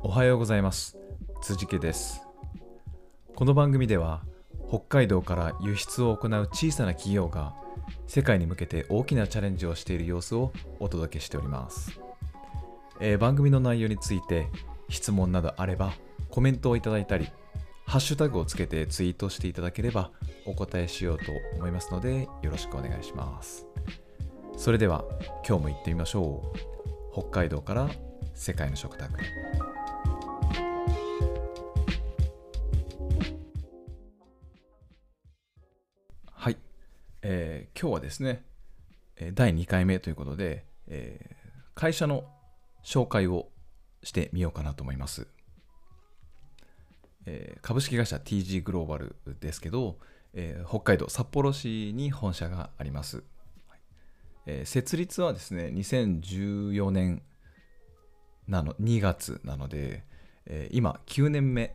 おはようございます。辻家です。この番組では北海道から輸出を行う小さな企業が世界に向けて大きなチャレンジをしている様子をお届けしております、えー番組の内容について質問などあればコメントをいただいたりハッシュタグをつけてツイートしていただければお答えしようと思いますのでよろしくお願いします。それでは今日も行ってみましょう。北海道から世界の食卓。はい、えー今日はですね第2回目ということで、えー会社の紹介をしてみようかなと思います、えー株式会社 TG グローバルですけど、えー北海道札幌市に本社があります、はい。え設立はですね2014年なの2月なので、えー今9年目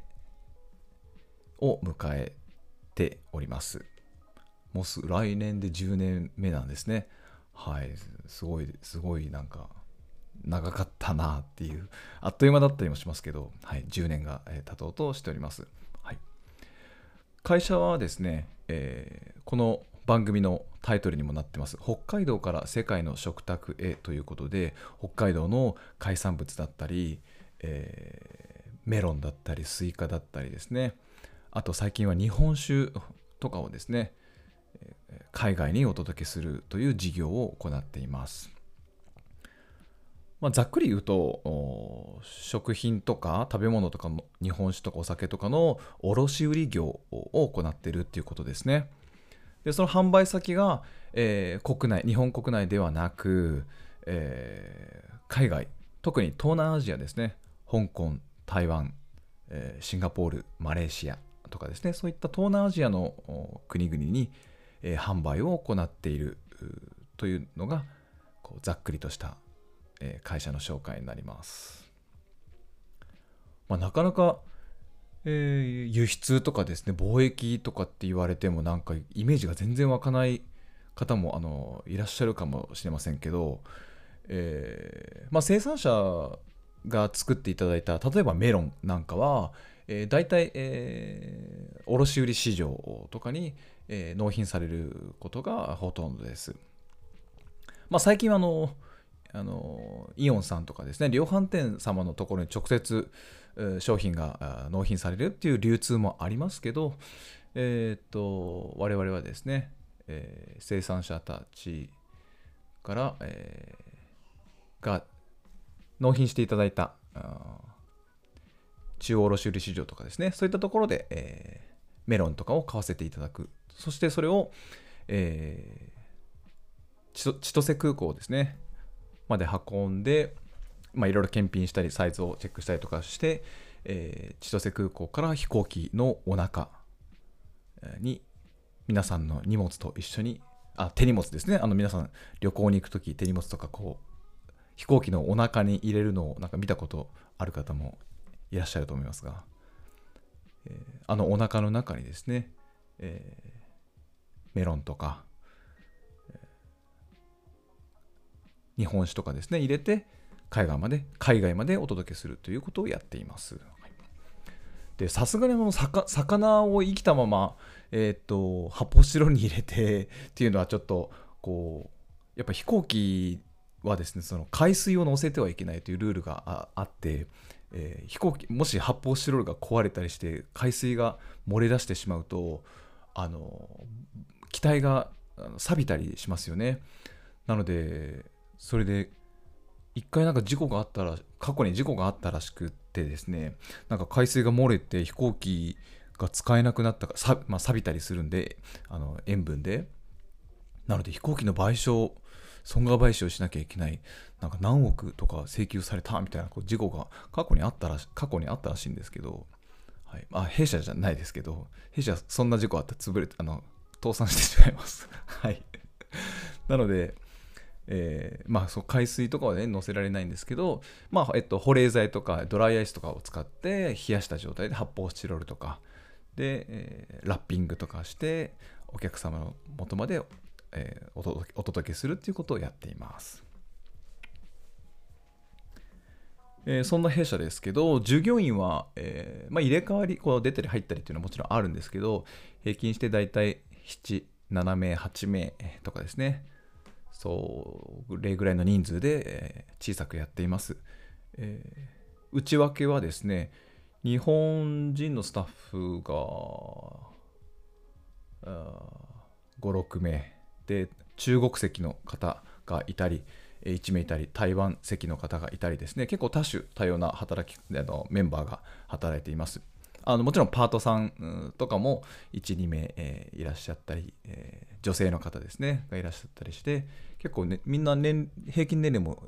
を迎えております。もうす来年で10年目なんですね。はい。すごいすごいなんか長かったなっていうあっという間だったりもしますけど、はい、10年が経とうとしております、はい、会社はですね、えーこの番組のタイトルにもなってます北海道から世界の食卓へということで北海道の海産物だったり、えーメロンだったりスイカだったりですねあと最近は日本酒とかをですね海外にお届けするという事業を行っています。まあ、ざっくり言うと食品とか食べ物とかの日本酒とかお酒とかの卸売業を行っているっていうことですね。でその販売先が、えー国内日本国内ではなく、えー海外特に東南アジアですね香港台湾、えーシンガポールマレーシアとかですねそういった東南アジアの国々に、えー販売を行っているというのがこうざっくりとした、えー会社の紹介になります。まあ、なかなか、えー輸出とかですね貿易とかって言われてもなんかイメージが全然湧かない方もあのいらっしゃるかもしれませんけど、えーまあ、生産者が作っていただいた例えばメロンなんかは、えー、大体、えー卸売市場とかに、えー納品されることがほとんどです。まあ、最近はあのあのイオンさんとかですね量販店様のところに直接商品が納品されるっていう流通もありますけど、えーっと我々はですね、えー生産者たちから、えーが納品していただいた中央卸売市場とかですねそういったところで、えーメロンとかを買わせていただく。そしてそれを、えー千歳空港ですねまで運んで、まあ、いろいろ検品したりサイズをチェックしたりとかして、えー千歳空港から飛行機のお腹えーに皆さんの荷物と一緒にあ手荷物ですね。あの皆さん旅行に行く時手荷物とかこう飛行機のお腹に入れるのをなんか見たことある方もいらっしゃると思いますが、えーあのお腹の中にですね、えーメロンとか、えー日本酒とかですね入れて海外まで海外までお届けするということをやっています。でさすがにの魚を生きたまま、えー、と発泡スチロールに入れてっていうのはちょっとこうやっぱ飛行機はですねその海水を乗せてはいけないというルールがああって、えー飛行機もし発泡スチロールが壊れたりして海水が漏れ出してしまうとあの機体があの錆びたりしますよねなのでそれで一回なんか事故があったら過去に事故があったらしくってですねなんか海水が漏れて飛行機が使えなくなったかさ、まあ、錆びたりするんであの塩分で。なので飛行機の賠償損害賠償しなきゃいけないなんか何億とか請求されたみたいなこう事故が過去にあったらし過去にあったらしいんですけど、はい、あ弊社じゃないですけど弊社そんな事故あったら潰れてあの倒産してしまいます。はい。なのでえーまあ、そう海水とかはね乗せられないんですけど、まあえっと、保冷剤とかドライアイスとかを使って冷やした状態で発泡スチロールとかで、えーラッピングとかしてお客様の元まで、えーお届けお届けするっていうことをやっています。えーそんな弊社ですけど、従業員は、えーまあ、入れ替わり、こう出たり入ったりっていうのはもちろんあるんですけど、平均してだいたい7、7名、8名とかですね、そう、例ぐらいの人数で、え小さくやっています。えー内訳はですね、日本人のスタッフが5、6名で、中国籍の方がいたり、1名いたり、台湾籍の方がいたりですね、結構多種多様な働きあのメンバーが働いています。あのもちろんパートさんとかも1、2名、えーいらっしゃったり、えー女性の方ですね、がいらっしゃったりして、結構ね、みんな年平均年齢も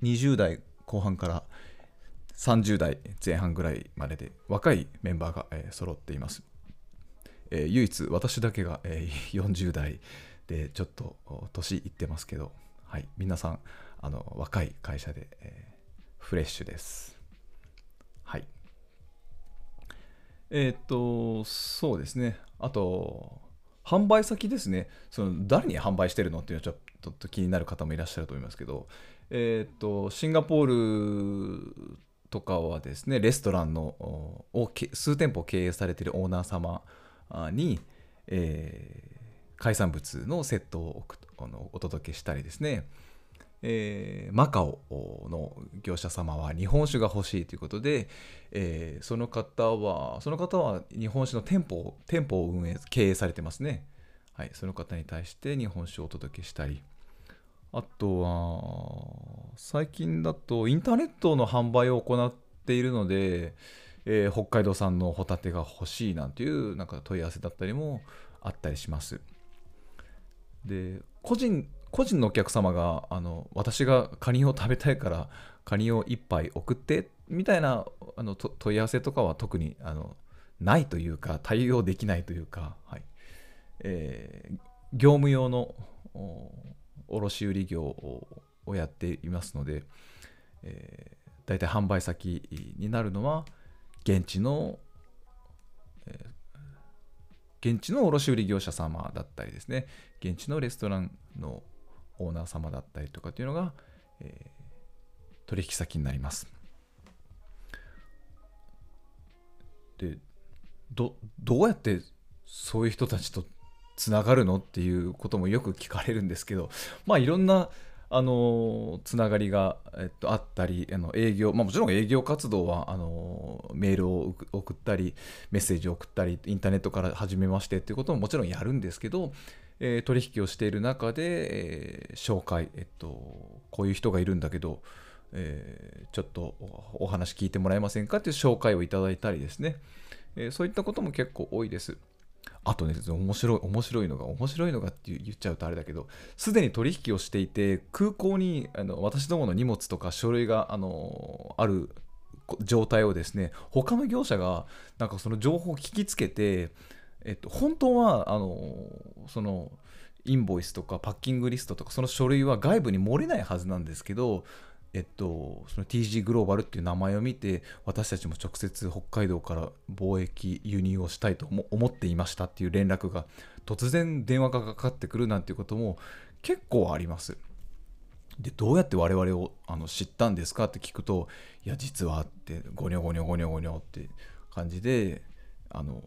20代後半から30代前半ぐらいまでで若いメンバーが、えー揃っています。えー唯一私だけが、えー40代でちょっと年いってますけど、はい、皆さんあの若い会社で、えーフレッシュです。はい。えーっと、そうですね。あと、販売先ですね。その誰に販売してるのっていうのはちょっと気になる方もいらっしゃると思いますけど、えーっと、シンガポールとかはですね、レストランのを数店舗を経営されているオーナー様に、えー海産物のセットを送っあのお届けしたりですね、えーマカオの業者様は日本酒が欲しいということで、えーその方はその方は日本酒の店舗を店舗を運営経営されてますね、はい、その方に対して日本酒をお届けしたりあとは最近だとインターネットの販売を行っているので、えー北海道産のホタテが欲しいなんていうなんか問い合わせだったりもあったりします。で個人個人のお客様があの私がカニを食べたいからカニを1杯送ってみたいなあの問い合わせとかは特にあのないというか対応できないというか、はい。えー業務用の卸売業ををやっていますので、えー、大体販売先になるのは現地の、えー現地の卸売業者様だったりですね。現地のレストランのオーナー様だったりとかっていうのが、えー取引先になります。でどどうやってそういう人たちとつながるのっていうこともよく聞かれるんですけどまあいろんなあのつながりが、えっと、あったりあの営業、まあ、もちろん営業活動はあのメールを送ったりメッセージを送ったりインターネットから始めましてっていうことももちろんやるんですけど、えー取引をしている中で、えー紹介、えっと、こういう人がいるんだけど、えーちょっとお話聞いてもらえませんか？っていう紹介をいただいたりですね、えそういったことも結構多いです。あとね、面白い、面白いのが、面白いのがって言っちゃうとあれだけど、すでに取引をしていて、空港にあの私どもの荷物とか書類があのある状態をですね、他の業者がなんかその情報を聞きつけて、えっと、本当はあのそのインボイスとかパッキングリストとかその書類は外部に漏れないはずなんですけど、えっと、その TG グローバルっていう名前を見て私たちも直接北海道から貿易輸入をしたいと思思っていましたっていう連絡が突然電話がかかってくるなんていうことも結構あります。でどうやって我々をあの知ったんですかって聞くといや実はってゴニョゴニョゴニョゴニョって感じであの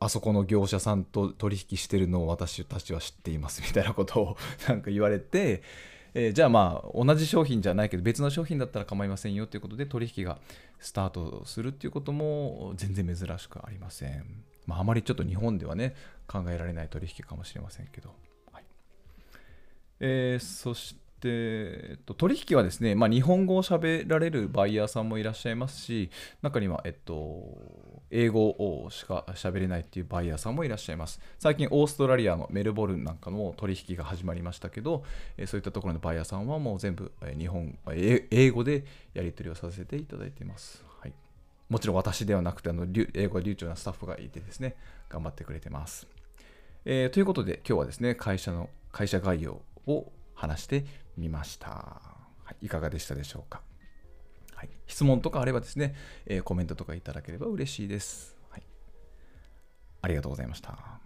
あそこの業者さんと取引してるのを私たちは知っていますみたいなことをなんか言われて、えーじゃあまあ同じ商品じゃないけど別の商品だったら構いませんよということで取引がスタートするっていうことも全然珍しくありません。まああまりちょっと日本ではね考えられない取引かもしれませんけど。はいえーそして、でえっと、取引はですね、まあ、日本語を喋られるバイヤーさんもいらっしゃいますし、中には、えっと、英語をしか喋れないっていうバイヤーさんもいらっしゃいます。最近、オーストラリアのメルボルンなんかの取引が始まりましたけど、そういったところのバイヤーさんはもう全部、日本、英語でやり取りをさせていただいています。はい、もちろん私ではなくてあの、英語が流暢なスタッフがいてですね、頑張ってくれてます。えーということで今日はですね会社の会社概要を話してみました、はい、いかがでしたでしょうか、はい、質問とかあればですね、えーコメントとかいただければ嬉しいです、はい、ありがとうございました。